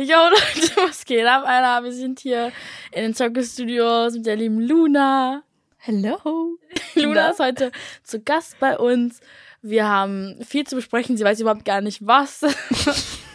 Jo Leute, was geht ab, Alter? Wir sind hier in den Circus Studios mit der lieben Luna. Hello. Luna ist heute zu Gast bei uns. Wir haben viel zu besprechen. Sie weiß überhaupt gar nicht was.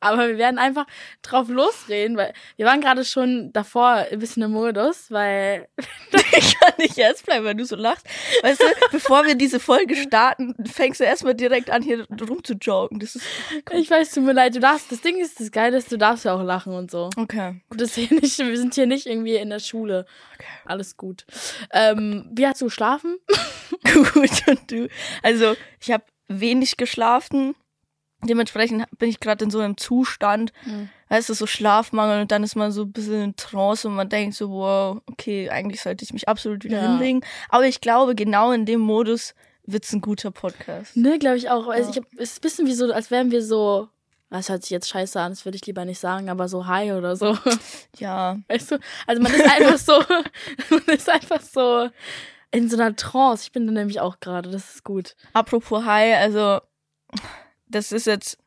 Aber wir werden einfach drauf losreden, weil wir waren gerade schon davor ein bisschen im Modus, weil ich kann nicht erst bleiben, weil du so lachst. Weißt du, bevor wir diese Folge starten, fängst du erstmal direkt an, hier rumzujoken. Das ist. Ich weiß, tut mir leid, du darfst. Das Ding ist, das Geile ist, du darfst ja auch lachen und so. Okay. Das hier nicht, wir sind hier nicht irgendwie in der Schule. Okay. Alles gut. Ähm, wie hast du geschlafen? gut, und du? Also, ich habe wenig geschlafen dementsprechend bin ich gerade in so einem Zustand, mhm. weißt du, so Schlafmangel und dann ist man so ein bisschen in Trance und man denkt so, wow, okay, eigentlich sollte ich mich absolut wieder ja. hinlegen. Aber ich glaube, genau in dem Modus wird's ein guter Podcast. Ne, glaube ich auch. Ja. Also ich hab, es ist ein bisschen wie so, als wären wir so, das hört sich jetzt scheiße an, das würde ich lieber nicht sagen, aber so high oder so. Ja. Weißt du? Also man ist einfach so, man ist einfach so in so einer Trance. Ich bin da nämlich auch gerade, das ist gut. Apropos high, also das ist jetzt,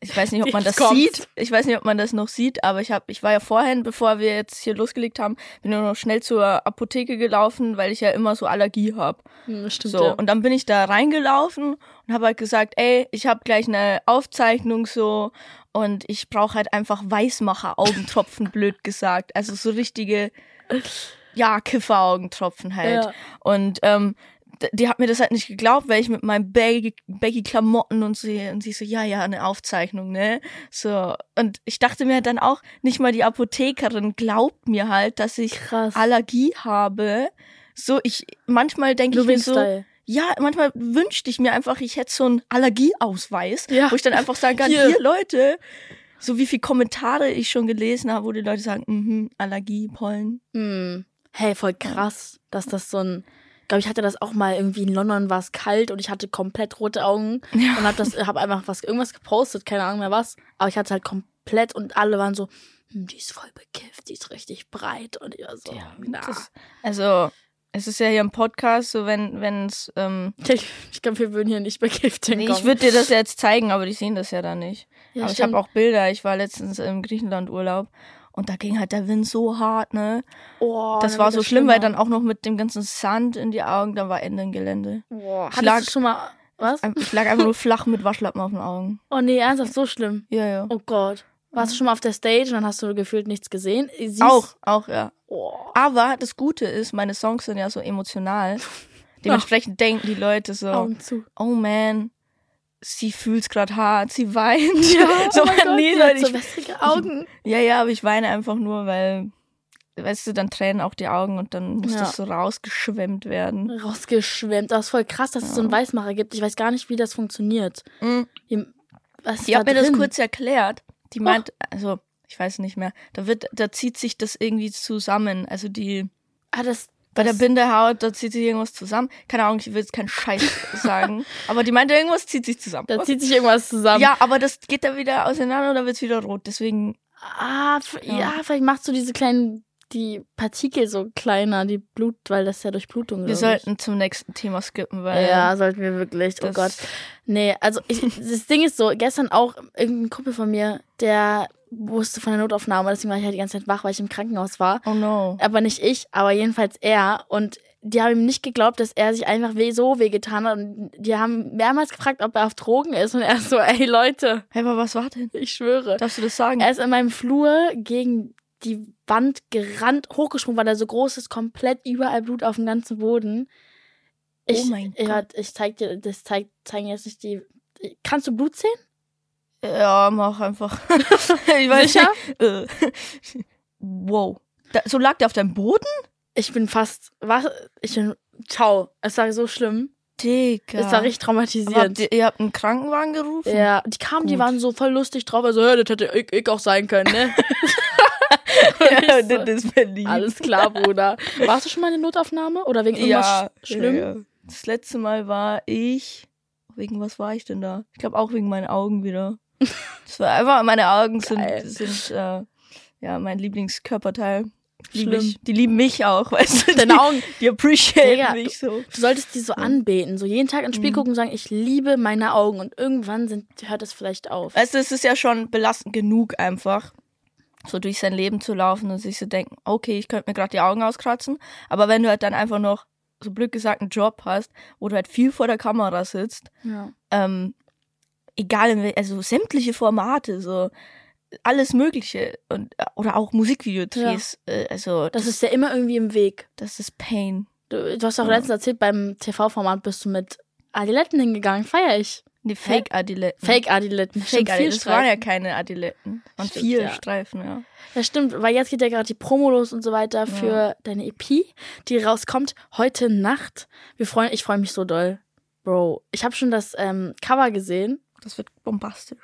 ich weiß nicht, ob man das kommt's. sieht. Ich weiß nicht, ob man das noch sieht, aber ich habe, ich war ja vorhin, bevor wir jetzt hier losgelegt haben, bin nur noch schnell zur Apotheke gelaufen, weil ich ja immer so Allergie habe. Hm, stimmt, so ja. und dann bin ich da reingelaufen und habe halt gesagt, ey, ich habe gleich eine Aufzeichnung so und ich brauche halt einfach Weißmacher Augentropfen, blöd gesagt, also so richtige ja, Kifferaugentropfen halt. Ja. Und ähm, die hat mir das halt nicht geglaubt, weil ich mit meinen baggy, baggy Klamotten und sie und sie so ja ja eine Aufzeichnung ne so und ich dachte mir dann auch nicht mal die Apothekerin glaubt mir halt, dass ich Krass. Allergie habe. So ich manchmal denke ich mir so Style. ja, manchmal wünschte ich mir einfach, ich hätte so einen Allergieausweis, Ja. wo ich dann einfach sagen kann, Hier. hier, Leute, so wie viele Kommentare ich schon gelesen habe, wo die Leute sagen, mhm, Allergie, Pollen. Hm. Hey, voll krass, dass das so ein. Ich glaube, ich hatte das auch mal irgendwie in London war es kalt und ich hatte komplett rote Augen Ja. und habe das habe einfach was irgendwas gepostet, keine Ahnung mehr was, aber ich hatte halt komplett und alle waren so, hm, die ist voll bekifft, die ist richtig breit und ich war so, Ja, na. das- Also, es ist ja hier ein Podcast, so wenn wenn es ähm, ich, ich glaube, wir würden hier nicht bekifft nee, hinkommen. ich würde dir das ja jetzt zeigen, aber die sehen das ja da nicht. ja, aber ich habe auch Bilder. Ich war letztens im Griechenland Urlaub und da ging halt der Wind so hart, ne? oh, das war so schlimm, weil dann auch noch mit dem ganzen Sand in die Augen, dann war Ende im Gelände. Boah, Ich lag- schon mal was? Ich lag einfach nur flach mit Waschlappen auf den Augen. Oh nee, ernsthaft so schlimm. Ja, ja. Oh Gott. Warst du schon mal auf der Stage und dann hast du gefühlt nichts gesehen? Siehst, Auch, auch, ja. Oh. Aber das Gute ist, meine Songs sind ja so emotional. Dementsprechend denken die Leute so, Augen zu. oh man, sie fühlt's gerade hart, sie weint. oh so, mein Gott, nee, Leute, so ich, wässrige Augen. ja, ja, aber ich weine einfach nur, weil, weißt du, dann tränen auch die Augen und dann muss Ja. das so rausgeschwemmt werden. Rausgeschwemmt. Das ist voll krass, dass es so einen Weißmacher gibt. Ich weiß gar nicht, wie das funktioniert. Mhm. Was da hat mir das kurz erklärt. Die meint, also, ich weiß nicht mehr, da wird, da zieht sich das irgendwie zusammen. Also die, Ah, das, bei der Bindehaut, da zieht sich irgendwas zusammen. Keine Ahnung, ich will jetzt keinen Scheiß sagen. Aber die meinte, irgendwas zieht sich zusammen. da zieht sich irgendwas zusammen. ja, aber das geht da wieder auseinander oder wird's wieder rot. Deswegen, Ah, ja. Ja. vielleicht machst du diese kleinen, die Partikel so kleiner, die Blut, weil das ja durch Blutung wir glaub ich. sollten zum nächsten Thema skippen, weil. Ja, sollten wir wirklich. Oh Gott. Nee, also ich, das Ding ist so, gestern auch irgendein Kumpel von mir, der wusste von der Notaufnahme, deswegen war ich halt die ganze Zeit wach, weil ich im Krankenhaus war. Oh no. Aber nicht ich, aber jedenfalls er. Und die haben ihm nicht geglaubt, dass er sich einfach weh so wehgetan hat. Und die haben mehrmals gefragt, ob er auf Drogen ist. Und er ist so, ey Leute, Hey, aber was war denn? ich schwöre. Darfst du das sagen? Er ist in meinem Flur gegen die Wand gerannt, hochgesprungen, weil er so groß ist, komplett überall Blut auf dem ganzen Boden. Ich, Oh mein ja, ich zeig dir, das zeig, zeigen jetzt nicht die. Kannst du Blut sehen? Ja, mach einfach. ich weiß Sicher? nicht. Äh. wow. Da, so lag der auf deinem Boden? Ich bin fast. Was? Ich bin. Ciao. Es war so schlimm. Digga. Es war richtig traumatisierend. habt ihr, ihr habt einen Krankenwagen gerufen? Ja, die kamen, die Gut. waren so voll lustig drauf. Also, ja, das hätte ich, ich auch sein können, ne? ja so, das ist Berlin. Alles klar, Bruder. Warst du schon mal in der Notaufnahme? Oder wegen irgendwas ja, sch- schlimm? Ja, ja. Das letzte Mal war ich. Wegen was war ich denn da? Ich glaube auch wegen meinen Augen wieder. Das war einfach, meine Augen Geil. sind, sind äh, ja mein Lieblingskörperteil. Lieb Schlimm. ich. Die lieben mich auch, weißt du? Deine Augen. Die appreciate Digga, mich so. Du solltest die so anbeten, so jeden Tag ins Spiel Mhm. gucken und sagen, ich liebe meine Augen und irgendwann sind, hört es vielleicht auf. Weißt du, es ist ja schon belastend genug einfach, so durch sein Leben zu laufen und sich zu denken, okay, ich könnte mir gerade die Augen auskratzen, aber wenn du halt dann einfach noch, so blöd gesagt, einen Job hast, wo du halt viel vor der Kamera sitzt, Ja. ähm, egal, in also sämtliche Formate, so alles Mögliche und oder auch Musikvideodrehs, äh, also Das ist ja immer irgendwie im Weg. das ist Pain. Du, du hast auch Ja. letztens erzählt, beim TV-Format bist du mit Adiletten hingegangen. Feier ich. Die Fake-Adiletten. Fake-Adiletten. Fake Stimmt, Adiletten. Das waren ja keine Adiletten. Das waren Stimmt, vier ja. Streifen, ja. Ja, stimmt, weil jetzt geht ja gerade die Promo los und so weiter für deine EP, die rauskommt heute Nacht. Wir freuen, ich freue mich so doll. Bro, ich habe schon das ähm, Cover gesehen. Das wird bombastisch.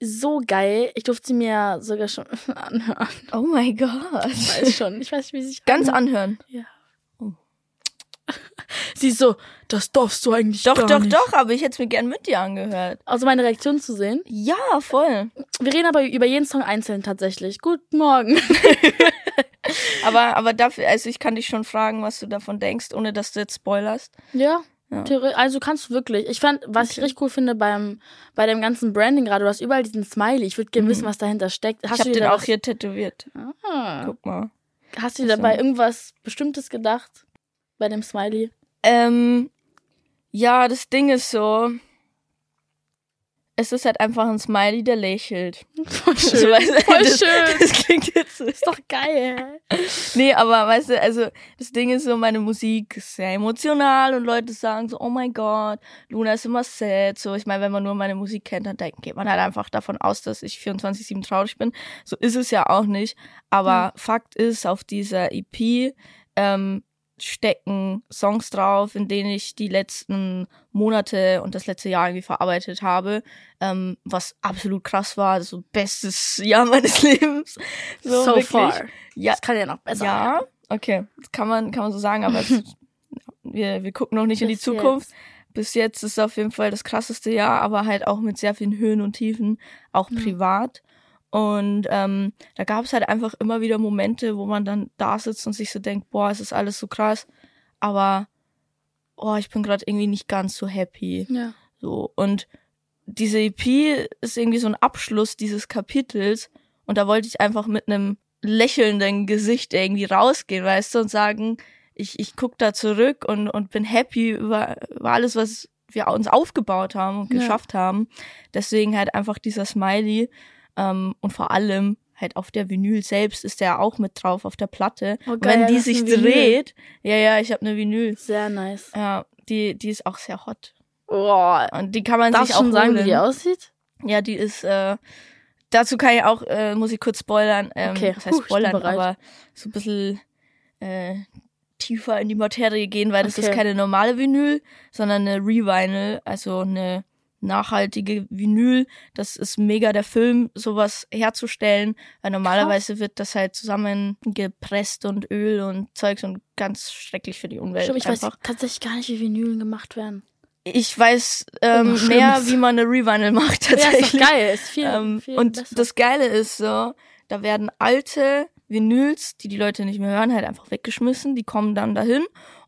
So geil. Ich durfte sie mir sogar schon anhören. Oh mein Gott. Ich weiß schon. Ich weiß, wie sie sich Ganz anhören. Sie ist so, das darfst du eigentlich Doch, gar doch, nicht. doch, aber ich hätte es mir gern mit dir angehört. Also meine Reaktion zu sehen. Ja, voll. Wir reden aber über jeden Song einzeln tatsächlich. Guten Morgen. Aber, aber dafür, also ich kann dich schon fragen, was du davon denkst, ohne dass du jetzt spoilerst. Ja. Ja. Also kannst du wirklich. Ich fand, was ich Okay. richtig cool finde beim bei dem ganzen Branding gerade, du hast überall diesen Smiley. Ich würde gerne Mhm. wissen, was dahinter steckt. Hast ich habe den auch hier tätowiert. Ah. Guck mal. Hast du dir dabei irgendwas Bestimmtes gedacht? Bei dem Smiley? Ähm, ja, das Ding ist so. Es ist halt einfach ein Smiley, der lächelt. Voll So, schön. weißt du, Voll das, schön. Das klingt jetzt. Ist doch geil. Nee, aber weißt du, also das Ding ist so, meine Musik ist sehr emotional und Leute sagen so, oh mein Gott, Luna ist immer sad. So, ich meine, wenn man nur meine Musik kennt, dann denkt, geht man halt einfach davon aus, dass ich 24-7 traurig bin. So ist es ja auch nicht. Aber Fakt ist, auf dieser EP ähm, stecken Songs drauf, in denen ich die letzten Monate und das letzte Jahr irgendwie verarbeitet habe, ähm, was absolut krass war, so bestes Jahr meines Lebens. So, wirklich. far. Ja, Das kann ja noch besser ja, okay, das kann man, kann man so sagen, aber es, wir, wir gucken noch nicht in die Bis Zukunft. Bis jetzt ist es auf jeden Fall das krasseste Jahr, aber halt auch mit sehr vielen Höhen und Tiefen, auch Ja. privat. Und ähm, da gab es halt einfach immer wieder Momente, wo man dann da sitzt und sich so denkt, boah, es ist alles so krass, aber oh, ich bin gerade irgendwie nicht ganz so happy. Ja. So, und diese EP ist irgendwie so ein Abschluss dieses Kapitels. Und da wollte ich einfach mit einem lächelnden Gesicht irgendwie rausgehen, weißt du, und sagen, ich, ich guck da zurück und, und bin happy über, über alles, was wir uns aufgebaut haben und Ja. geschafft haben. Deswegen halt einfach dieser Smiley. Ähm, und vor allem halt auf der Vinyl selbst ist der auch mit drauf auf der Platte. Oh, geil, wenn die sich dreht, ja, ja, ich habe eine Vinyl. Sehr nice. Ja, die, die ist auch sehr hot. Boah. Und die kann man sich auch schon sagen, holen. wie die aussieht? Ja, die ist, äh, dazu kann ich auch, äh, muss ich kurz spoilern. Ähm, Okay, was heißt puh, spoilern, aber so ein bisschen äh, tiefer in die Materie gehen, weil das Okay. ist keine normale Vinyl, sondern eine Revinyl, also eine nachhaltige Vinyl. Das ist mega der Film, sowas herzustellen, weil normalerweise wird das halt zusammengepresst und Öl und Zeugs und ganz schrecklich für die Umwelt. Stimmt, ich weiß einfach. tatsächlich gar nicht, wie Vinylen gemacht werden. Ich weiß ähm, Oh, mehr, wie man eine Revinyl macht Ja, ist tatsächlich. geil. Ist viel, Ähm, viel und besser. das Geile ist so, da werden alte Vinyls, die die Leute nicht mehr hören, halt einfach weggeschmissen. Die kommen dann dahin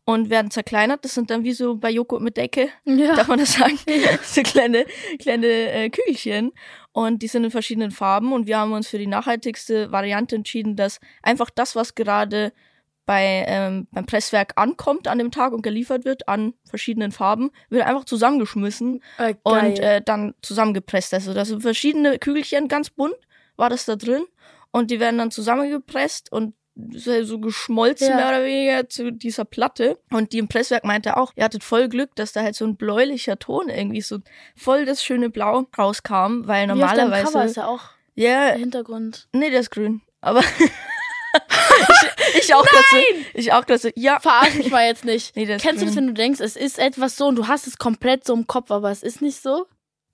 und werden zerkleinert. Das sind dann wie so bei Joghurt mit Decke, ja. darf man das sagen? so kleine, kleine äh, Kügelchen. Und die sind in verschiedenen Farben. Und wir haben uns für die nachhaltigste Variante entschieden, dass einfach das, was gerade bei, ähm, beim Presswerk ankommt an dem Tag und geliefert wird an verschiedenen Farben, wird einfach zusammengeschmissen Äh, und äh, dann zusammengepresst. Also das sind verschiedene Kügelchen, ganz bunt war das da drin und die werden dann zusammengepresst und so so geschmolzen Ja. mehr oder weniger zu dieser Platte. Und die im Presswerk meinte auch, ihr hattet voll Glück, dass da halt so ein bläulicher Ton irgendwie so voll das schöne Blau rauskam, weil Wie auf Cover ist normalerweise ja auch ja, der Hintergrund. nee, der ist grün, aber ich, ich auch dazu, ich auch dazu, ja, Verarsch mich mal jetzt nicht. Nee, Kennst du das, grün. wenn du denkst, es ist etwas so und du hast es komplett so im Kopf, aber es ist nicht so?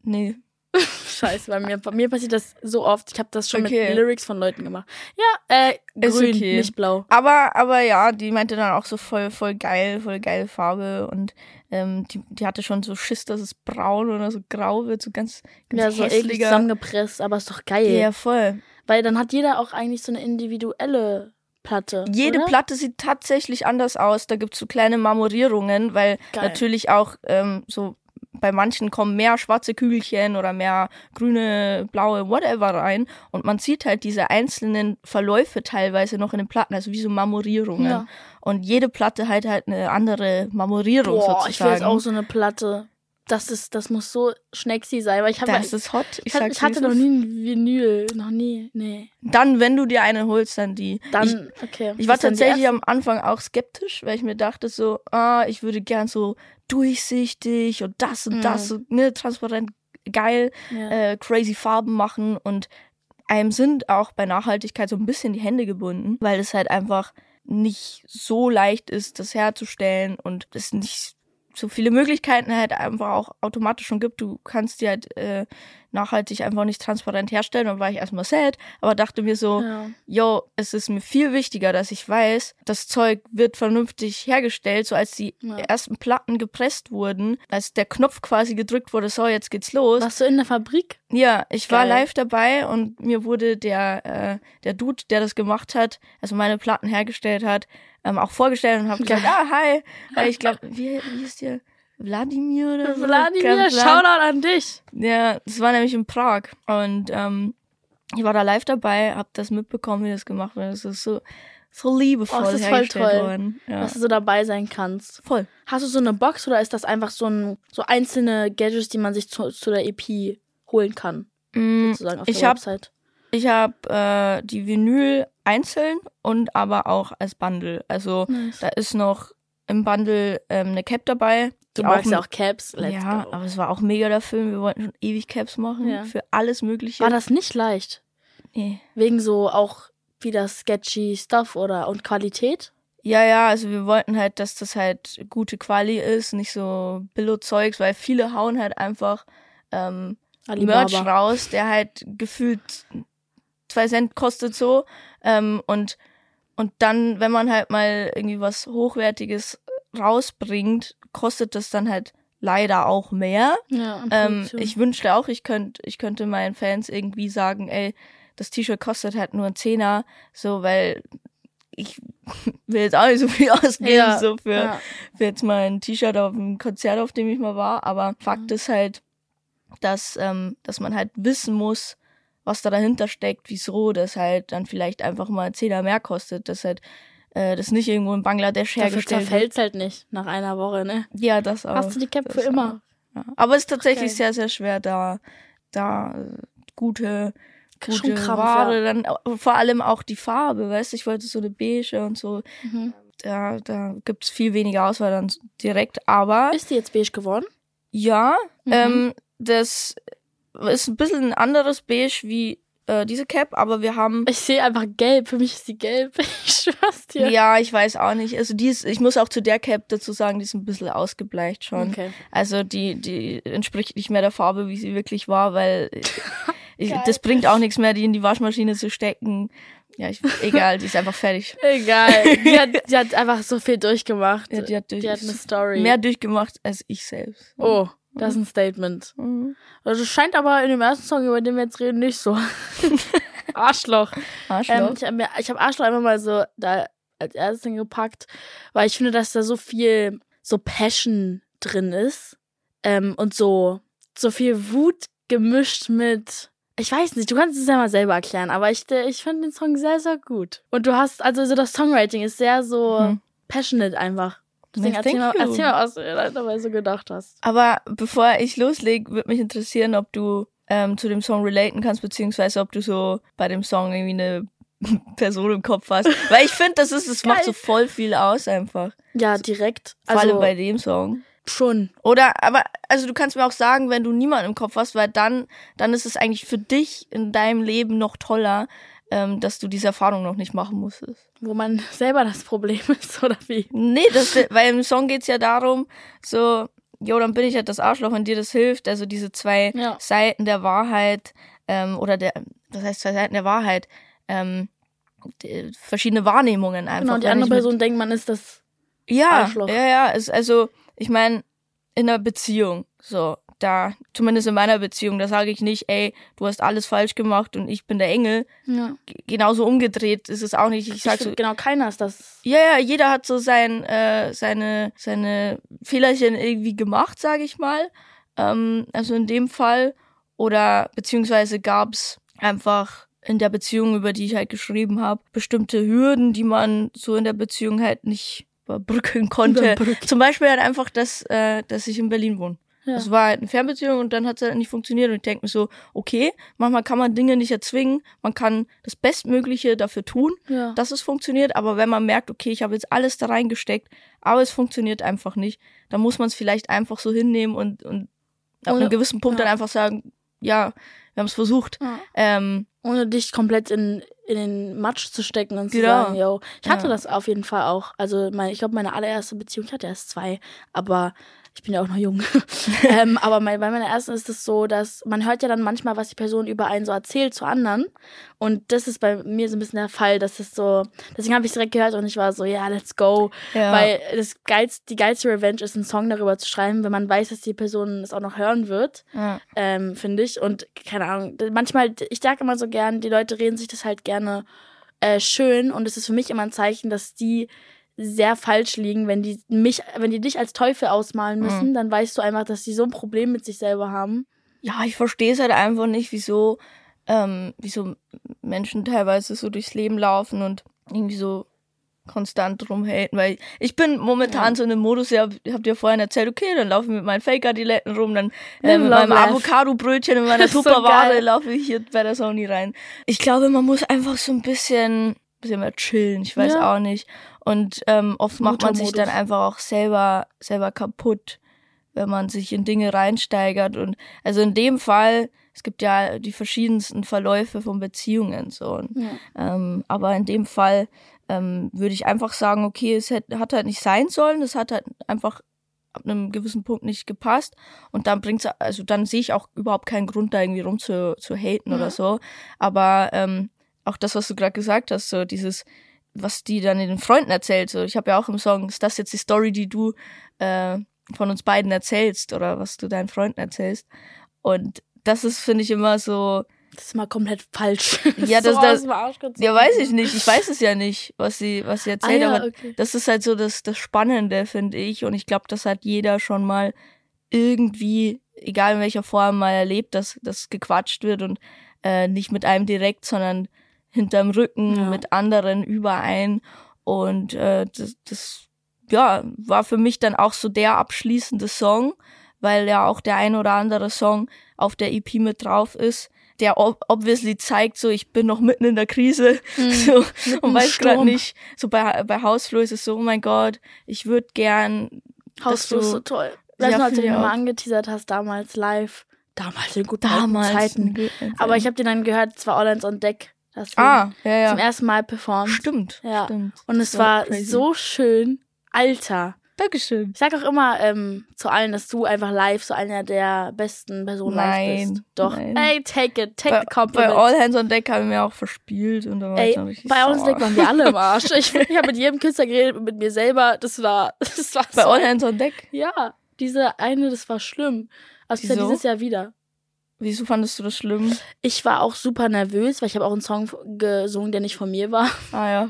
nee, Scheiße, bei mir, bei mir passiert das so oft. Ich habe das schon Okay. mit Lyrics von Leuten gemacht. Ja, äh, Ist grün, okay. nicht blau. Aber, aber ja, die meinte dann auch so voll, voll geil, voll geile Farbe und ähm, die, die hatte schon so Schiss, dass es braun oder so grau wird, so ganz, ganz Ja, so eklig zusammengepresst, aber ist doch geil. Ja, voll. Weil dann hat jeder auch eigentlich so eine individuelle Platte. Jede oder? Platte sieht tatsächlich anders aus. Da gibt's so kleine Marmorierungen, weil Geil. natürlich auch ähm, so bei manchen kommen mehr schwarze Kügelchen oder mehr grüne, blaue, whatever rein. Und man sieht halt diese einzelnen Verläufe teilweise noch in den Platten, also wie so Marmorierungen. Ja. Und jede Platte hat halt eine andere Marmorierung Boah, ich will sozusagen. jetzt auch so eine Platte. Das ist, das muss so schnecksy sein, weil ich habe das ist hot. Ich, ich, hatte- ich noch nie ein Vinyl, noch nie, nee. Dann, wenn du dir eine holst, dann die. Dann, ich, okay. Ich war tatsächlich am Anfang auch skeptisch, weil ich mir dachte so, ah, ich würde gern so durchsichtig und das und Mhm. das, und, ne, transparent, geil, Ja. äh, crazy Farben machen und einem sind auch bei Nachhaltigkeit so ein bisschen die Hände gebunden, weil es halt einfach nicht so leicht ist, das herzustellen und es nicht so viele Möglichkeiten halt einfach auch automatisch schon gibt. Du kannst die halt äh, nachhaltig einfach nicht transparent herstellen. Und war ich erstmal sad, aber dachte mir so, ja. yo, es ist mir viel wichtiger, dass ich weiß, das Zeug wird vernünftig hergestellt, so als die Ja. ersten Platten gepresst wurden, als der Knopf quasi gedrückt wurde, so, jetzt geht's los. Warst du in der Fabrik? Ja, ich war Geil. live dabei und mir wurde der, äh, der Dude, der das gemacht hat, also meine Platten hergestellt hat, ähm, auch vorgestellt und habe gesagt, ah, hi. Weil ich glaube, wie, wie ist der? Wladimir oder so? Wladimir. Shoutout an dich. Ja, das war nämlich in Prag. Und ähm, ich war da live dabei, hab das mitbekommen, wie das gemacht wird. Das ist so, so liebevoll Oh, das ist voll toll. worden. Ja. Dass du so dabei sein kannst. Voll. Hast du so eine Box oder ist das einfach so ein so einzelne Gadgets, die man sich zu, zu der EP holen kann, Mm, sozusagen auf ich der hab Website? Ich habe äh, die Vinyl einzeln und aber auch als Bundle. Also Nice. da ist noch im Bundle ähm, eine Cap dabei. Du magst ja auch Caps. Let's ja, go. aber es war auch mega der Film. Wir wollten schon ewig Caps machen Ja. für alles Mögliche. War das nicht leicht? nee. Wegen so auch wieder sketchy Stuff oder und Qualität? Ja, ja, also wir wollten halt, dass das halt gute Quali ist, nicht so Billo-Zeugs, weil viele hauen halt einfach ähm, Merch raus, der halt gefühlt zwei Cent kostet so. Ähm, und, und dann, wenn man halt mal irgendwie was Hochwertiges rausbringt, kostet das dann halt leider auch mehr. Ja, Ähm, ich wünschte auch, ich könnte, ich könnte meinen Fans irgendwie sagen, ey, das T-Shirt kostet halt nur ein Zehner, so, weil ich will jetzt auch nicht so viel ausgeben, Ja, so für, ja. für jetzt mal ein T-Shirt auf einem Konzert, auf dem ich mal war. Aber Fakt ist halt, dass, ähm, dass man halt wissen muss, was da dahinter steckt, wieso das halt dann vielleicht einfach mal Zehner mehr kostet, dass halt äh, das nicht irgendwo in Bangladesch Dafür hergestellt wird. zerfällt's halt nicht nach einer Woche, ne? Ja, das auch. Hast du die Cap das für immer? auch, Ja. Aber es ist tatsächlich geil. sehr, sehr schwer, da, da äh, gute, gute Ware, ja. dann vor allem auch die Farbe, weißt du, ich wollte so eine beige und so. Mhm. Da, da gibt's viel weniger Auswahl dann direkt, aber Ist die jetzt beige geworden? ja, Mhm. ähm, das ist ein bisschen ein anderes Beige wie äh, diese Cap, aber wir haben Ich sehe einfach gelb. Für mich ist die gelb. Ich schwör's dir. ja, ich weiß auch nicht. Also die ist, ich muss auch zu der Cap dazu sagen, die ist ein bisschen ausgebleicht schon. Okay. Also die, die entspricht nicht mehr der Farbe, wie sie wirklich war, weil ich, das bringt auch nichts mehr, die in die Waschmaschine zu stecken. Ja, ich, egal, die ist einfach fertig. Egal. Die hat, die hat einfach so viel durchgemacht. Ja, die hat, durch, Die hat eine Story. mehr durchgemacht als ich selbst. Oh, das ist ein Statement. Mhm. Also scheint aber in dem ersten Song, über den wir jetzt reden, nicht so. Arschloch. Arschloch. Ähm, ich habe hab Arschloch einfach mal so da als erstes gepackt, weil ich finde, dass da so viel so Passion drin ist ähm, und so so viel Wut gemischt mit ich weiß nicht, du kannst es ja mal selber erklären, aber ich, ich finde den Song sehr, sehr gut. Und du hast, also so das Songwriting ist sehr so Mhm. passionate einfach. Deswegen Ja, erzähl mal, erzähl mal, was du dir dabei so gedacht hast. Aber bevor ich loslege, würde mich interessieren, ob du ähm, zu dem Song relaten kannst, beziehungsweise ob du so bei dem Song irgendwie eine Person im Kopf hast. Weil ich finde, das ist, das macht so voll viel aus einfach. Ja, direkt. Vor allem Also bei dem Song. schon. Oder, aber, also du kannst mir auch sagen, wenn du niemanden im Kopf hast, weil dann, dann ist es eigentlich für dich in deinem Leben noch toller, ähm, dass du diese Erfahrung noch nicht machen musstest. Wo man selber das Problem ist, oder wie? Nee, das, weil im Song geht's ja darum, so, jo, dann bin ich halt das Arschloch und dir das hilft. Also diese zwei Ja. Seiten der Wahrheit, ähm, oder der, was heißt zwei Seiten der Wahrheit? Ähm, verschiedene Wahrnehmungen einfach. Genau, und die wenn andere Person denkt, man ist das. Ja, Arschloch. ja, ja. Es, also, ich meine, in einer Beziehung, so, da, zumindest in meiner Beziehung, da sage ich nicht, ey, du hast alles falsch gemacht und ich bin der Engel. Ja. G genauso umgedreht ist es auch nicht. Ich Ich sag find, so, genau, keiner ist das. ja, ja, jeder hat so sein, äh, seine, seine Fehlerchen irgendwie gemacht, sage ich mal. Ähm, also in dem Fall. Oder beziehungsweise gab's einfach in der Beziehung, über die ich halt geschrieben habe, bestimmte Hürden, die man so in der Beziehung halt nicht überbrücken konnte. Überbrücken. Zum Beispiel halt einfach, dass, äh, dass ich in Berlin wohne. Ja. Das war halt eine Fernbeziehung und dann hat es halt nicht funktioniert. Und ich denke mir so, okay, manchmal kann man Dinge nicht erzwingen, man kann das Bestmögliche dafür tun, Ja. dass es funktioniert, aber wenn man merkt, okay, ich habe jetzt alles da reingesteckt, aber es funktioniert einfach nicht, dann muss man es vielleicht einfach so hinnehmen und, und ab Ohne- einem gewissen Punkt ja. dann einfach sagen, ja, wir haben es versucht. Ähm, Ohne dich komplett in, in den Matsch zu stecken und zu Genau. sagen, yo. Ich hatte das auf jeden Fall auch. Also mein, ich glaube, meine allererste Beziehung, ich hatte erst zwei, aber ich bin ja auch noch jung. ähm, aber bei meiner ersten ist es so, dass man hört ja dann manchmal, was die Person über einen so erzählt zu anderen. Und das ist bei mir so ein bisschen der Fall, dass es so, deswegen habe ich direkt gehört und ich war so, ja, let's go. ja. Weil das geilste, die geilste Revenge ist, einen Song darüber zu schreiben, wenn man weiß, dass die Person es auch noch hören wird ja. ähm, finde ich. Und keine Ahnung, manchmal, ich sage immer so gern, die Leute reden sich das halt gerne äh, schön und es ist für mich immer ein Zeichen, dass die sehr falsch liegen, wenn die mich, wenn die dich als Teufel ausmalen müssen, dann weißt du einfach, dass die so ein Problem mit sich selber haben. ja, ich verstehe es halt einfach nicht, wieso, ähm, wieso Menschen teilweise so durchs Leben laufen und irgendwie so konstant rumhaten, weil ich bin momentan Ja. so in einem Modus, ja, habt ihr vorhin erzählt, okay, dann laufe ich mit meinen Fake-Adiletten rum, dann äh, mit meinem. Avocado-Brötchen in meiner ist so laufe ich hier bei der Sony rein. Ich glaube, man muss einfach so ein bisschen, bisschen mehr chillen, ich weiß Ja. auch nicht. Und ähm, oft macht man sich dann einfach auch selber, selber kaputt, wenn man sich in Dinge reinsteigert. Und also in dem Fall, es gibt ja die verschiedensten Verläufe von Beziehungen so. Und, Ja. ähm, aber in dem Fall ähm, würde ich einfach sagen, okay, es hätte, hat halt nicht sein sollen, es hat halt einfach ab einem gewissen Punkt nicht gepasst und dann bringt's also dann sehe ich auch überhaupt keinen Grund da irgendwie rum zu, zu haten Ja. oder so aber ähm, auch das was du gerade gesagt hast so dieses was die dann den Freunden erzählt so ich habe ja auch im Song ist das jetzt die Story die du äh, von uns beiden erzählst oder was du deinen Freunden erzählst und das ist finde ich immer so Das ist mal komplett falsch. Ja, so das- das- Arsch gezogen. ja weiß ich nicht ich weiß es ja nicht was sie was sie Ah, erzählt ja, aber okay. das ist halt so das, das Spannende, finde ich. Und ich glaube, das hat jeder schon mal irgendwie, egal in welcher Form, mal erlebt, dass das gequatscht wird und äh, nicht mit einem direkt, sondern hinterm Rücken, Ja. mit anderen überein. Und äh, das, das ja, war für mich dann auch so der abschließende Song, weil ja auch der ein oder andere Song auf der EP mit drauf ist, der ob obviously zeigt, so ich bin noch mitten in der Krise so, Mitten und weiß gerade nicht. So bei, bei Hausflur ist es so, oh mein Gott, ich würde gern Hausflur ist so toll. Weißt Ja, du, als du den mal auch. angeteasert hast, damals live. Damals in guten damals. Zeiten. Aber ich habe den dann gehört, es war Orleans on Deck. Das wir Ah, ja, zum ja. ersten Mal performt. Stimmt. Ja. Stimmt. Und es war crazy. so schön. Alter. Dankeschön. Ich sag auch immer ähm, zu allen, dass du einfach live so einer der besten Personen live Nein, bist. Doch. nein. Ey, take it. Take Bei, the bei compliment. All Hands on Deck haben wir auch verspielt und da war ich Ey, dann richtig bei uns sauer. Deck waren wir alle im Arsch. Ich, ich habe mit jedem Künstler geredet und mit mir selber. Das war, das war Bei so All Hands on Deck. Ja, diese eine, das war schlimm. Also Wieso? dieses Jahr wieder. Wieso fandest du das schlimm? Ich war auch super nervös, weil ich habe auch einen Song gesungen, der nicht von mir war. Ah ja.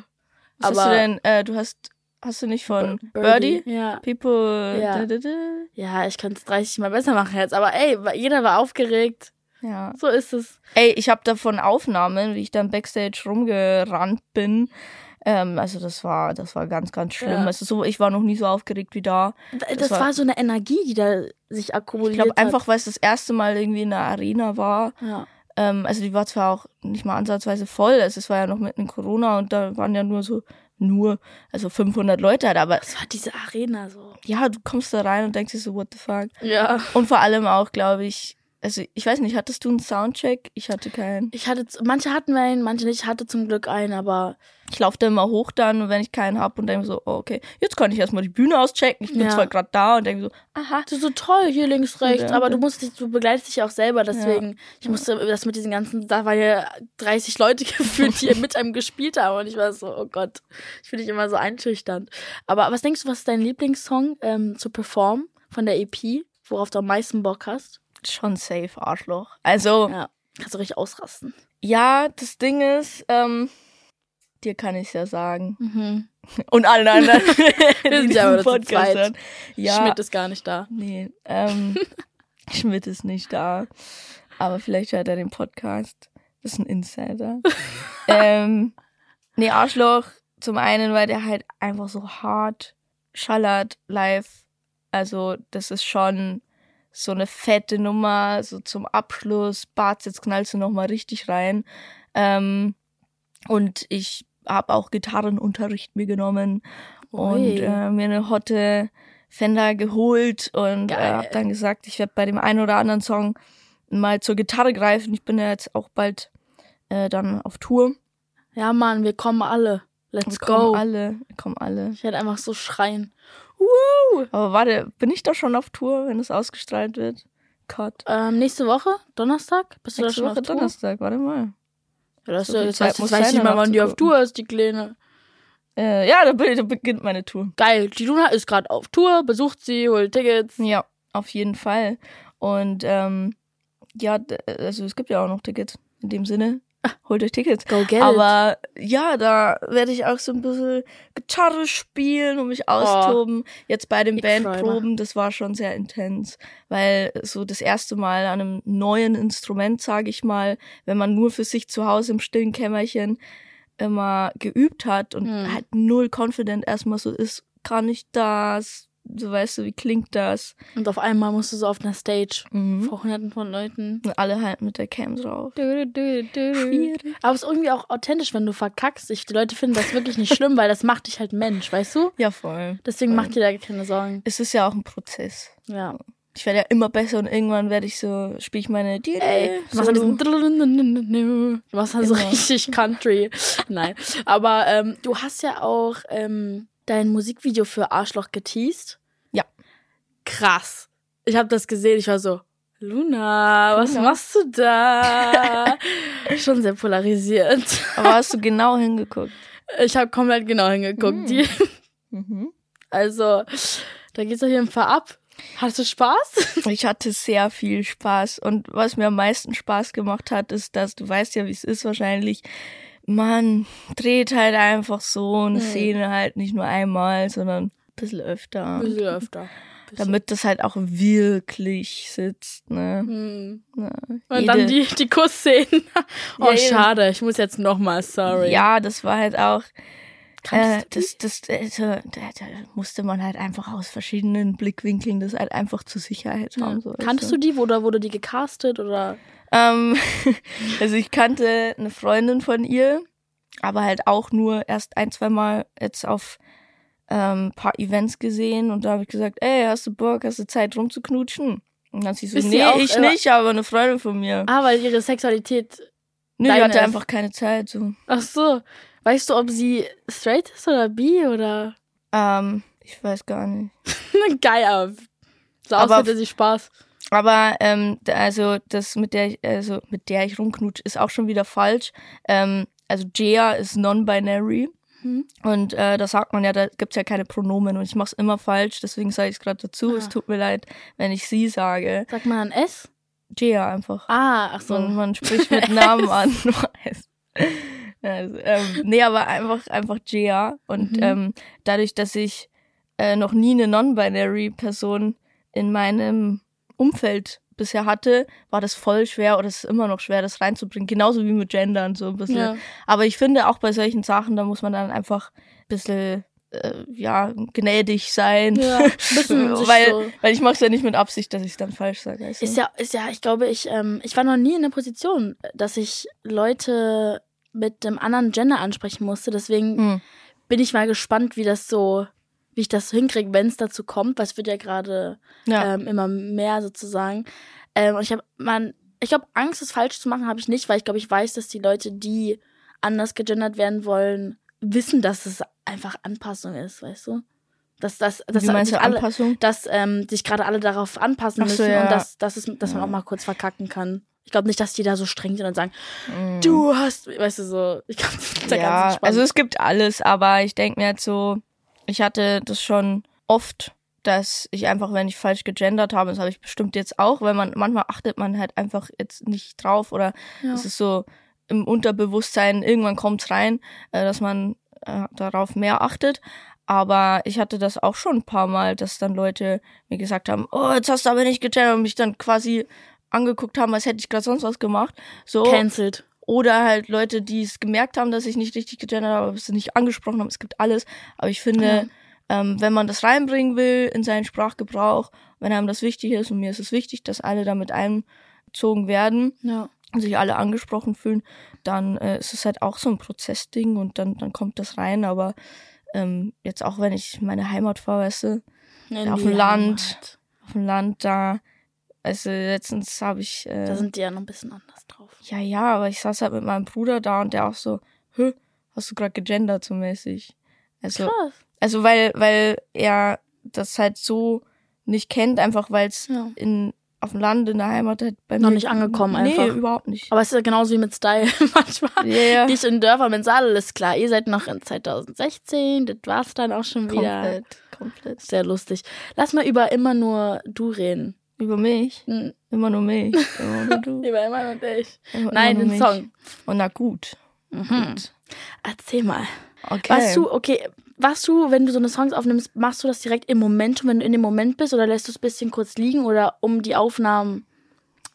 Was hast Aber- du denn, äh, du hast, hast du nicht von Birdie? Ja. People. Ja. Da, da, da. Ja, ich könnte es 30 Mal besser machen jetzt. Aber ey, jeder war aufgeregt. Ja. So ist es. Ey, ich habe davon Aufnahmen, wie ich dann backstage rumgerannt bin. Ähm, also das war, das war ganz, ganz schlimm. Ja. Also so, ich war noch nie so aufgeregt wie da. Das, war- war, so eine Energie, die da sich Ich akkumuliert glaube hat. einfach, weil es das erste Mal irgendwie in der Arena war. Ja. Ähm, also die war zwar auch nicht mal ansatzweise voll, also es war ja noch mitten in Corona und da waren ja nur so, nur, also 500 Leute halt, aber Das war diese Arena so. ja, du kommst da rein und denkst dir so, what the fuck. Ja. Und vor allem auch, glaube ich, also ich weiß nicht, hattest du einen Soundcheck? Ich hatte keinen. Ich hatte, manche hatten einen, manche nicht. Ich hatte zum Glück einen, aber Ich laufe da immer hoch dann wenn ich keinen hab und denke so, oh, okay, jetzt kann ich erstmal die Bühne auschecken. Ich bin Ja. zwar gerade da und denke so, aha. das ist so toll, hier links, rechts. Aber du musst dich, du begleitest dich ja auch selber, deswegen, ich musste das mit diesen ganzen, da waren ja 30 Leute gefühlt, die mit einem gespielt haben. Und ich war so, oh Gott, ich finde dich immer so einschüchternd. Aber was denkst du, was ist dein Lieblingssong ähm, zu performen von der EP? worauf du am meisten Bock hast? Schon safe Arschloch. Also, Ja. Kannst du richtig ausrasten. ja, das Ding ist, ähm, dir kann ich ja sagen. Mhm. Und allen anderen, Wir sind ja aber zu zweit. Ja, Schmidt ist gar nicht da. nee, ähm, Schmidt ist nicht da. Aber vielleicht hört er den Podcast. Das ist ein Insider. ähm, nee, Arschloch, zum einen, weil der halt einfach so hart schallert live. Also, das ist schon so eine fette Nummer, so zum Abschluss. Bart, jetzt knallst du nochmal richtig rein. Ähm, und ich habe auch Gitarrenunterricht mir genommen und Ui. äh, mir eine hotte Fender geholt und äh, habe dann gesagt, ich werde bei dem einen oder anderen Song mal zur Gitarre greifen. Ich bin ja jetzt auch bald äh, dann auf Tour. Ja, Mann, wir kommen alle. Let's Wir kommen go. alle, wir kommen alle. Ich werde einfach so schreien. Woo! Aber warte, bin ich da schon auf Tour, wenn es ausgestrahlt wird? Gott. Ähm, nächste Woche, Donnerstag? Bist du Nächste da schon Woche auf Tour? Donnerstag, warte mal. Ja, das So jetzt weiß, muss weiß ich mal, wann die auf. Tour ist, die Kleine. Äh, ja, da da beginnt meine Tour. Geil, die Luna ist gerade auf Tour, besucht sie, holt Tickets. Ja, auf jeden Fall. Und ähm, ja, also es gibt ja auch noch Tickets. In dem Sinne, holt euch Tickets. Go get it. Aber ja, da werde ich auch so ein bisschen Gitarre spielen und mich austoben. Jetzt bei den Bandproben, das war schon sehr intens, weil so das erste Mal an einem neuen Instrument, sage ich mal, wenn man nur für sich zu Hause im stillen Kämmerchen immer geübt hat und Hm. halt null confident erstmal so ist, kann ich das? So weißt du, wie klingt das? Und auf einmal musst du so auf einer Stage Mhm. vor hunderten von Leuten. Und alle halt mit der Cam drauf. Du, du, du. Schwierig. Aber es ist irgendwie auch authentisch, wenn du verkackst. Ich, die Leute finden das wirklich nicht schlimm, weil das macht dich halt Mensch, weißt du? Ja, voll. Deswegen Voll. mach dir da keine Sorgen. Es ist ja auch ein Prozess. Ja. Ich werde ja immer besser und irgendwann werde ich so, spiele ich meine Ey, du machst diesen Du machst dann so richtig Country. Nein. Aber ähm, du hast ja auch ähm, dein Musikvideo für Arschloch geteased. Ja. Krass. Ich habe das gesehen, ich war so, Luna, was Luna. machst du da? Schon sehr polarisiert. Aber hast du genau hingeguckt? Ich habe komplett genau hingeguckt. Die, Mhm. also, da geht's auf jeden Fall ab. Hattest du Spaß? Ich hatte sehr viel Spaß und was mir am meisten Spaß gemacht hat, ist, dass du weißt ja, wie es ist wahrscheinlich. Man dreht halt einfach so eine Mhm. Szene halt nicht nur einmal, sondern ein bisschen öfter. Ein bisschen öfter. Bisschen. Damit das halt auch wirklich sitzt, ne? Hm. Ja, Und dann die, die Kussszenen. Oh, Ja, schade. Ich muss jetzt nochmal, sorry. Ja, das war halt auch. Äh, das, das, also, da, da musste man halt einfach aus verschiedenen Blickwinkeln das halt einfach zur Sicherheit ja. haben. So, Kanntest du die? Oder wurde die gecastet? Oder? Ähm, also ich kannte eine Freundin von ihr, aber halt auch nur erst ein, zwei Mal jetzt auf ähm, paar Events gesehen und da habe ich gesagt, ey, hast du Bock, hast du Zeit rumzuknutschen? Und dann hat sie so, Ist sie nee, auch ich nicht, aber eine Freundin von mir. Ah, weil ihre Sexualität. nee, die hatte ist- einfach keine Zeit. So. Ach so. Weißt du, ob sie straight ist oder bi oder? Ähm, ich weiß gar nicht. Geil, aber so aus Aber- hätte sie Spaß. Aber ähm, also das mit der ich, also mit der ich rumknutsch ist auch schon wieder falsch. Ähm, also Jea ist non-binary Hm. und äh, da sagt man ja, da gibt's ja keine Pronomen und ich mach's immer falsch, deswegen sage ich es gerade dazu. Ah. Es tut mir leid, wenn ich sie sage. Sagt man ein S? Jea einfach. Ah, ach so. Man, man spricht mit Namen an. also, ähm, nee, aber einfach einfach Jea und Mhm. ähm, dadurch, dass ich äh, noch nie eine non-binary Person in meinem Umfeld bisher hatte, war das voll schwer oder es ist immer noch schwer, das reinzubringen. Genauso wie mit Gendern so ein bisschen. Ja. Aber ich finde auch bei solchen Sachen, da muss man dann einfach ein bisschen äh, ja, gnädig sein. Ja, weil, so- weil ich mache es ja nicht mit Absicht, dass ich es dann falsch sage. Du? Ist ja, ist ja, ich glaube, ich, ähm, ich war noch nie in der Position, dass ich Leute mit einem anderen Gender ansprechen musste. Deswegen Hm. bin ich mal gespannt, wie das so, wie ich das hinkriege, wenn es dazu kommt. Was wird ja gerade Ja. ähm, immer mehr sozusagen. Ähm, und ich habe, man, ich glaube, Angst, es falsch zu machen, habe ich nicht, weil ich glaube, ich weiß, dass die Leute, die anders gegendert werden wollen, wissen, dass es einfach Anpassung ist, weißt du? Dass, dass, dass Wie meinst du alle, Anpassung? dass ähm, sich gerade alle darauf anpassen so, müssen ja. und dass, dass, es, dass man Ja. auch mal kurz verkacken kann. Ich glaube nicht, dass die da so streng sind und sagen, Mhm. du hast, weißt du, so, ich glaube, das ist da ganz ja, entspannt. also es gibt alles, aber ich denke mir jetzt so, ich hatte das schon oft, dass ich einfach, wenn ich falsch gegendert habe, das habe ich bestimmt jetzt auch, weil man manchmal achtet man halt einfach jetzt nicht drauf oder Ja. es ist so im Unterbewusstsein, irgendwann kommt's rein, äh, dass man äh, darauf mehr achtet. Aber ich hatte das auch schon ein paar Mal, dass dann Leute mir gesagt haben, oh, jetzt hast du aber nicht gegendert und mich dann quasi angeguckt haben, als hätte ich gerade sonst was gemacht. So. Cancelled. Oder halt Leute, die es gemerkt haben, dass ich nicht richtig gegendert habe, aber es nicht angesprochen haben. Es gibt alles. Aber ich finde, ähm, wenn man das reinbringen will in seinen Sprachgebrauch, wenn einem das wichtig ist, und mir ist es wichtig, dass alle damit einbezogen werden Ja. und sich alle angesprochen fühlen, dann äh, ist es halt auch so ein Prozessding und dann, dann kommt das rein. Aber ähm, jetzt auch, wenn ich meine Heimat du, In Auf dem Land. Heimat. auf dem Land da, also letztens habe ich äh, Da sind die ja noch ein bisschen anders drauf. ja, ja, aber ich saß halt mit meinem Bruder da und der auch so, hä, hast du gerade gegendert so mäßig? Also, Krass. also weil, weil er das halt so nicht kennt, einfach weil es Ja. in auf dem Land in der Heimat halt bei Noch mir nicht angekommen Nee, einfach. überhaupt nicht. Aber es ist ja genauso wie mit Style manchmal. Ja. Nicht in Dörfern mit Saal, ist klar. Ihr seid noch in 2016, das war's dann auch schon wieder. komplett, komplett. Sehr lustig. Lass mal über immer nur du reden. Über mich, Hm, immer nur mich, immer nur du. Über immer nur dich. Immer, Nein, immer den. Song. Und na gut. Mhm. Erzähl mal. Okay. Warst du, okay, warst du, wenn du so eine Songs aufnimmst, machst du das direkt im Momentum, wenn du in dem Moment bist, oder lässt du es ein bisschen kurz liegen, oder um die Aufnahmen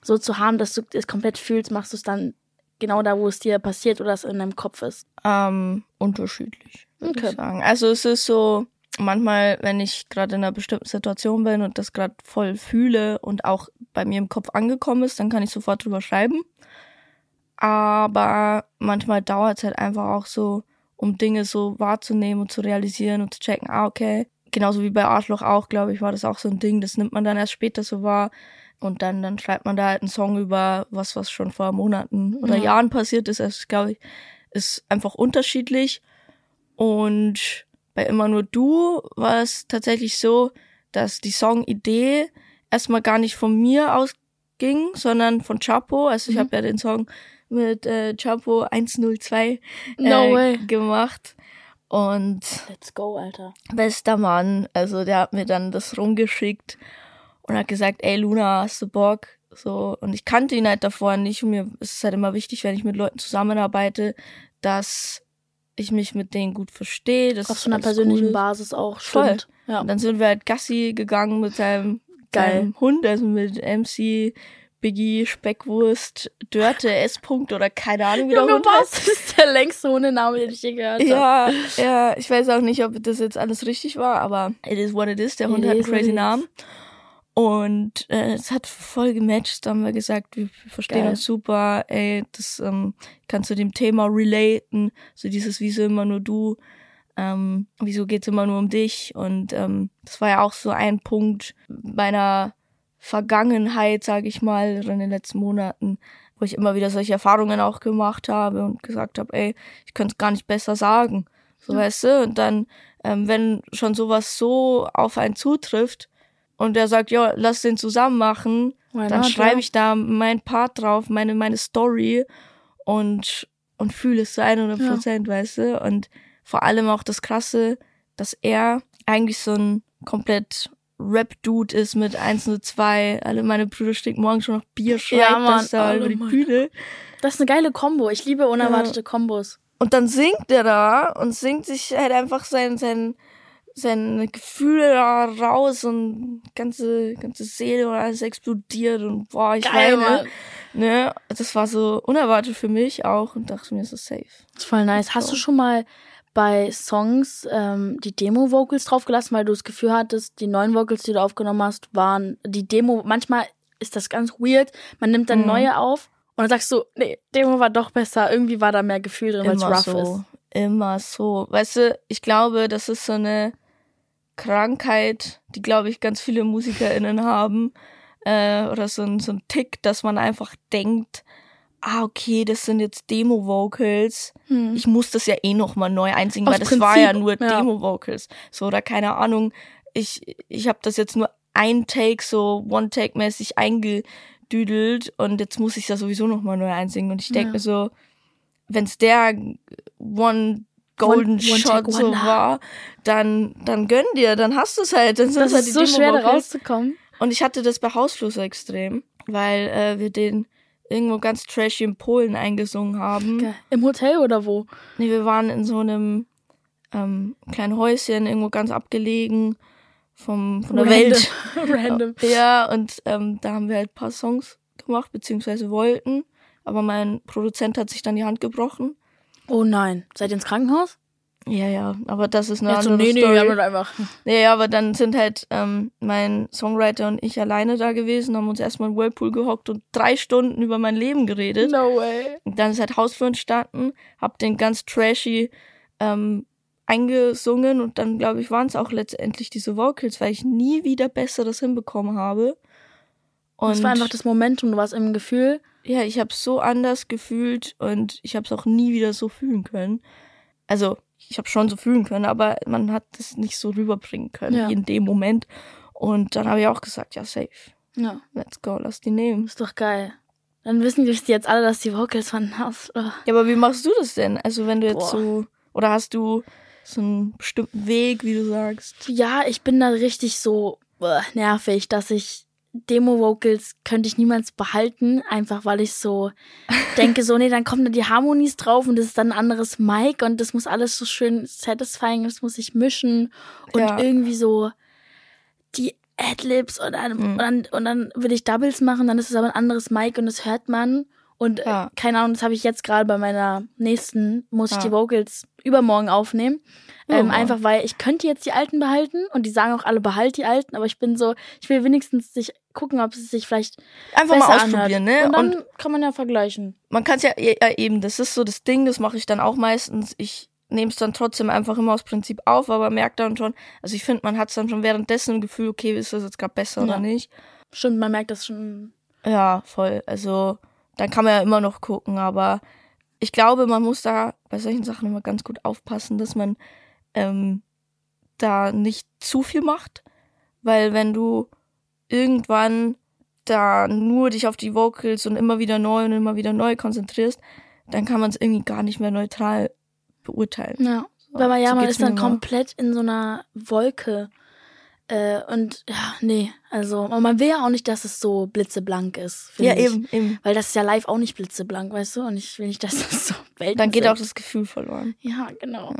so zu haben, dass du es komplett fühlst, machst du es dann genau da, wo es dir passiert oder es in deinem Kopf ist? Ähm, unterschiedlich, würde Okay. ich sagen. Also es ist so, manchmal, wenn ich gerade in einer bestimmten Situation bin und das gerade voll fühle und auch bei mir im Kopf angekommen ist, dann kann ich sofort drüber schreiben. Aber manchmal dauert es halt einfach auch so, um Dinge so wahrzunehmen und zu realisieren und zu checken, ah, okay. Genauso wie bei Arschloch auch, glaube ich, war das auch so ein Ding, das nimmt man dann erst später so wahr. Und dann, dann schreibt man da halt einen Song über was, was schon vor Monaten oder Ja. Jahren passiert ist. Also, glaube ich, ist einfach unterschiedlich. Und bei Immer nur du war es tatsächlich so, dass die Songidee erstmal gar nicht von mir ausging, sondern von Chapo. Also ich Mhm. habe ja den Song mit äh, Chapo 102 No äh, way. gemacht. Und Let's go, Alter. bester Mann, also der hat mir dann das rumgeschickt und hat gesagt, ey Luna, hast du Bock? So, und ich kannte ihn halt davor nicht und mir ist es halt immer wichtig, wenn ich mit Leuten zusammenarbeite, dass ich mich mit denen gut verstehe. dass Auf so einer persönlichen cool. Basis auch. Voll. Stimmt. Ja. Und dann sind wir halt Gassi gegangen mit seinem, Geil. seinem Hund, also mit MC, Biggie, Speckwurst, Dörte, S. -Punkt oder keine Ahnung, wie der Junge, Hund was? heißt. Das ist der längste Hundename, den ich je gehört habe. Ja, ja, ich weiß auch nicht, ob das jetzt alles richtig war, aber it is what it is. Der Hund It hat einen crazy it is. Und äh, es hat voll gematcht. Da haben wir gesagt, wir wir verstehen Geil. uns super. Ey, das ähm, kannst du dem Thema relaten. So dieses, wieso immer nur du? Ähm, wieso geht's immer nur um dich? Und ähm, das war ja auch so ein Punkt meiner Vergangenheit, sage ich mal, in den letzten Monaten, wo ich immer wieder solche Erfahrungen auch gemacht habe und gesagt habe, ey, ich könnte es gar nicht besser sagen. So Ja. weißt du? Und dann, ähm, wenn schon sowas so auf einen zutrifft und der sagt, ja, lass den zusammen machen, Why dann schreibe ja? ich da mein Part drauf, meine, meine Story und, und fühle es zu 100 Prozent, weißt du? Und vor allem auch das Krasse, dass er eigentlich so ein komplett Rap-Dude ist mit 102. Alle meine Brüder stecken morgen schon noch Bier, schreibt Ja, Mann. das da Oh über die Bühne. Das ist eine geile Kombo. Ich liebe unerwartete Kombos. Und dann singt er da und singt sich halt einfach sein, sein, seine Gefühle da raus und ganze, ganze Seele und alles explodiert und boah, ich Geil, weine. Mann. Ne? Das war so unerwartet für mich auch und dachte mir, so safe. Das ist voll nice. Hast So. du schon mal bei Songs ähm, die Demo-Vocals draufgelassen, weil du das Gefühl hattest, die neuen Vocals, die du aufgenommen hast, waren die Demo. Manchmal ist das ganz weird. Man nimmt dann Mhm. neue auf und dann sagst du, nee, Demo war doch besser. Irgendwie war da mehr Gefühl drin, weil es rough so. ist. Immer so. Weißt du, ich glaube, das ist so eine Krankheit, die, glaube ich, ganz viele MusikerInnen haben. Äh, oder so ein, so ein Tick, dass man einfach denkt, ah, okay, das sind jetzt Demo-Vocals. Hm. Ich muss das ja eh nochmal neu einsingen, Aus weil das war ja Prinzip, nur ja. Demo-Vocals. So, oder keine Ahnung. Ich, ich habe das jetzt nur ein Take, so One-Take-mäßig eingedüdelt und jetzt muss ich ja sowieso nochmal neu einsingen. Und ich denke Ja. mir so, wenn's der One Golden One- One Shot so war, dann, dann gönn dir, dann hast du es halt. Dann sind Das halt ist so schwer, da rauszukommen. Und ich hatte das bei Hausfluss extrem, weil äh, wir den irgendwo ganz trashy in Polen eingesungen haben. Geil. Im Hotel oder wo? Nee, wir waren in so einem ähm, kleinen Häuschen, irgendwo ganz abgelegen vom, von der Welt. Random. Ja, und ähm, da haben wir halt ein paar Songs gemacht, beziehungsweise wollten. Aber mein Produzent hat sich dann die Hand gebrochen. Oh nein. Seid ihr ins Krankenhaus? Ja, ja, aber das ist eine so, andere nee, nee, Story. wir haben das einfach. Ja, ja, aber dann sind halt ähm, mein Songwriter und ich alleine da gewesen, haben uns erstmal im Whirlpool gehockt und drei Stunden über mein Leben geredet. No way. Und dann ist halt Hausflur entstanden, hab den ganz trashy ähm, eingesungen und dann, glaube ich, waren es auch letztendlich diese Vocals, weil ich nie wieder Besseres hinbekommen habe. Und Das war einfach das Momentum, du warst im Gefühl. Ja, ich habe so anders gefühlt und ich habe es auch nie wieder so fühlen können. Also, ich habe schon so fühlen können, aber man hat es nicht so rüberbringen können Ja. wie in dem Moment. Und dann habe ich auch gesagt, ja, safe, Ja, let's go, lass die nehmen. ist doch geil. Dann wissen die jetzt alle, dass die Vocals von Haus. Oh. Ja, aber wie machst du das denn? Also, wenn du jetzt Boah. so, oder hast du so einen bestimmten Weg, wie du sagst? Ja, ich bin da richtig so äh, nervig, dass ich Demo-Vocals könnte ich niemals behalten, einfach weil ich so denke, so, nee, dann kommen da die Harmonies drauf und das ist dann ein anderes Mic und das muss alles so schön satisfying, das muss ich mischen und Ja. irgendwie so die Adlibs und dann, Mhm. und, dann, und dann will ich Doubles machen, dann ist es aber ein anderes Mic und das hört man. Und Ja. äh, keine Ahnung, das habe ich jetzt gerade bei meiner nächsten, muss ich Ja. die Vocals übermorgen aufnehmen. Oh, Ähm, einfach weil ich könnte jetzt die alten behalten und die sagen auch alle behalt die alten, aber ich bin so, ich will wenigstens sich gucken, ob es sich vielleicht Einfach mal ausprobieren, anhört. ne? Und dann Und kann man ja vergleichen. man kann es ja, ja eben, das ist so das Ding, das mache ich dann auch meistens. Ich nehme es dann trotzdem einfach immer aus Prinzip auf, aber merke dann schon, also ich finde, man hat dann schon währenddessen ein Gefühl, okay, ist das jetzt gerade besser Ja. oder nicht. Stimmt, man merkt das schon. Ja, voll. Also dann kann man ja immer noch gucken, aber ich glaube, man muss da bei solchen Sachen immer ganz gut aufpassen, dass man ähm, da nicht zu viel macht, weil wenn du irgendwann da nur dich auf die Vocals und immer wieder neu und immer wieder neu konzentrierst, dann kann man es irgendwie gar nicht mehr neutral beurteilen. Ja. So, Weil man ja, so man ist dann immer. komplett in so einer Wolke. Äh, und ja, nee, also und man will ja auch nicht, dass es so blitzeblank ist. Ja, ich. eben, eben. Weil das ist ja live auch nicht blitzeblank, weißt du? Und ich will nicht, dass das so Welten Dann geht sind. auch das Gefühl verloren. Ja, genau.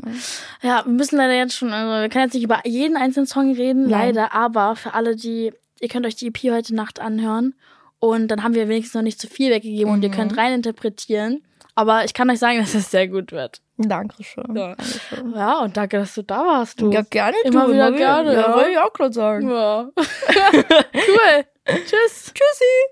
Ja, wir müssen leider jetzt schon, also wir können jetzt nicht über jeden einzelnen Song reden, Nein. leider, aber für alle, die, ihr könnt euch die EP heute Nacht anhören und dann haben wir wenigstens noch nicht zu viel weggegeben und ihr Mhm. könnt reininterpretieren. Aber ich kann euch sagen, dass es sehr gut wird. Dankeschön. Ja. Dankeschön. Ja, und danke, dass du da warst, du. Ja, gerne, Immer du. wieder gerne, Ja, ja. wollte ich auch gerade sagen. Ja. cool. Tschüss. Tschüssi.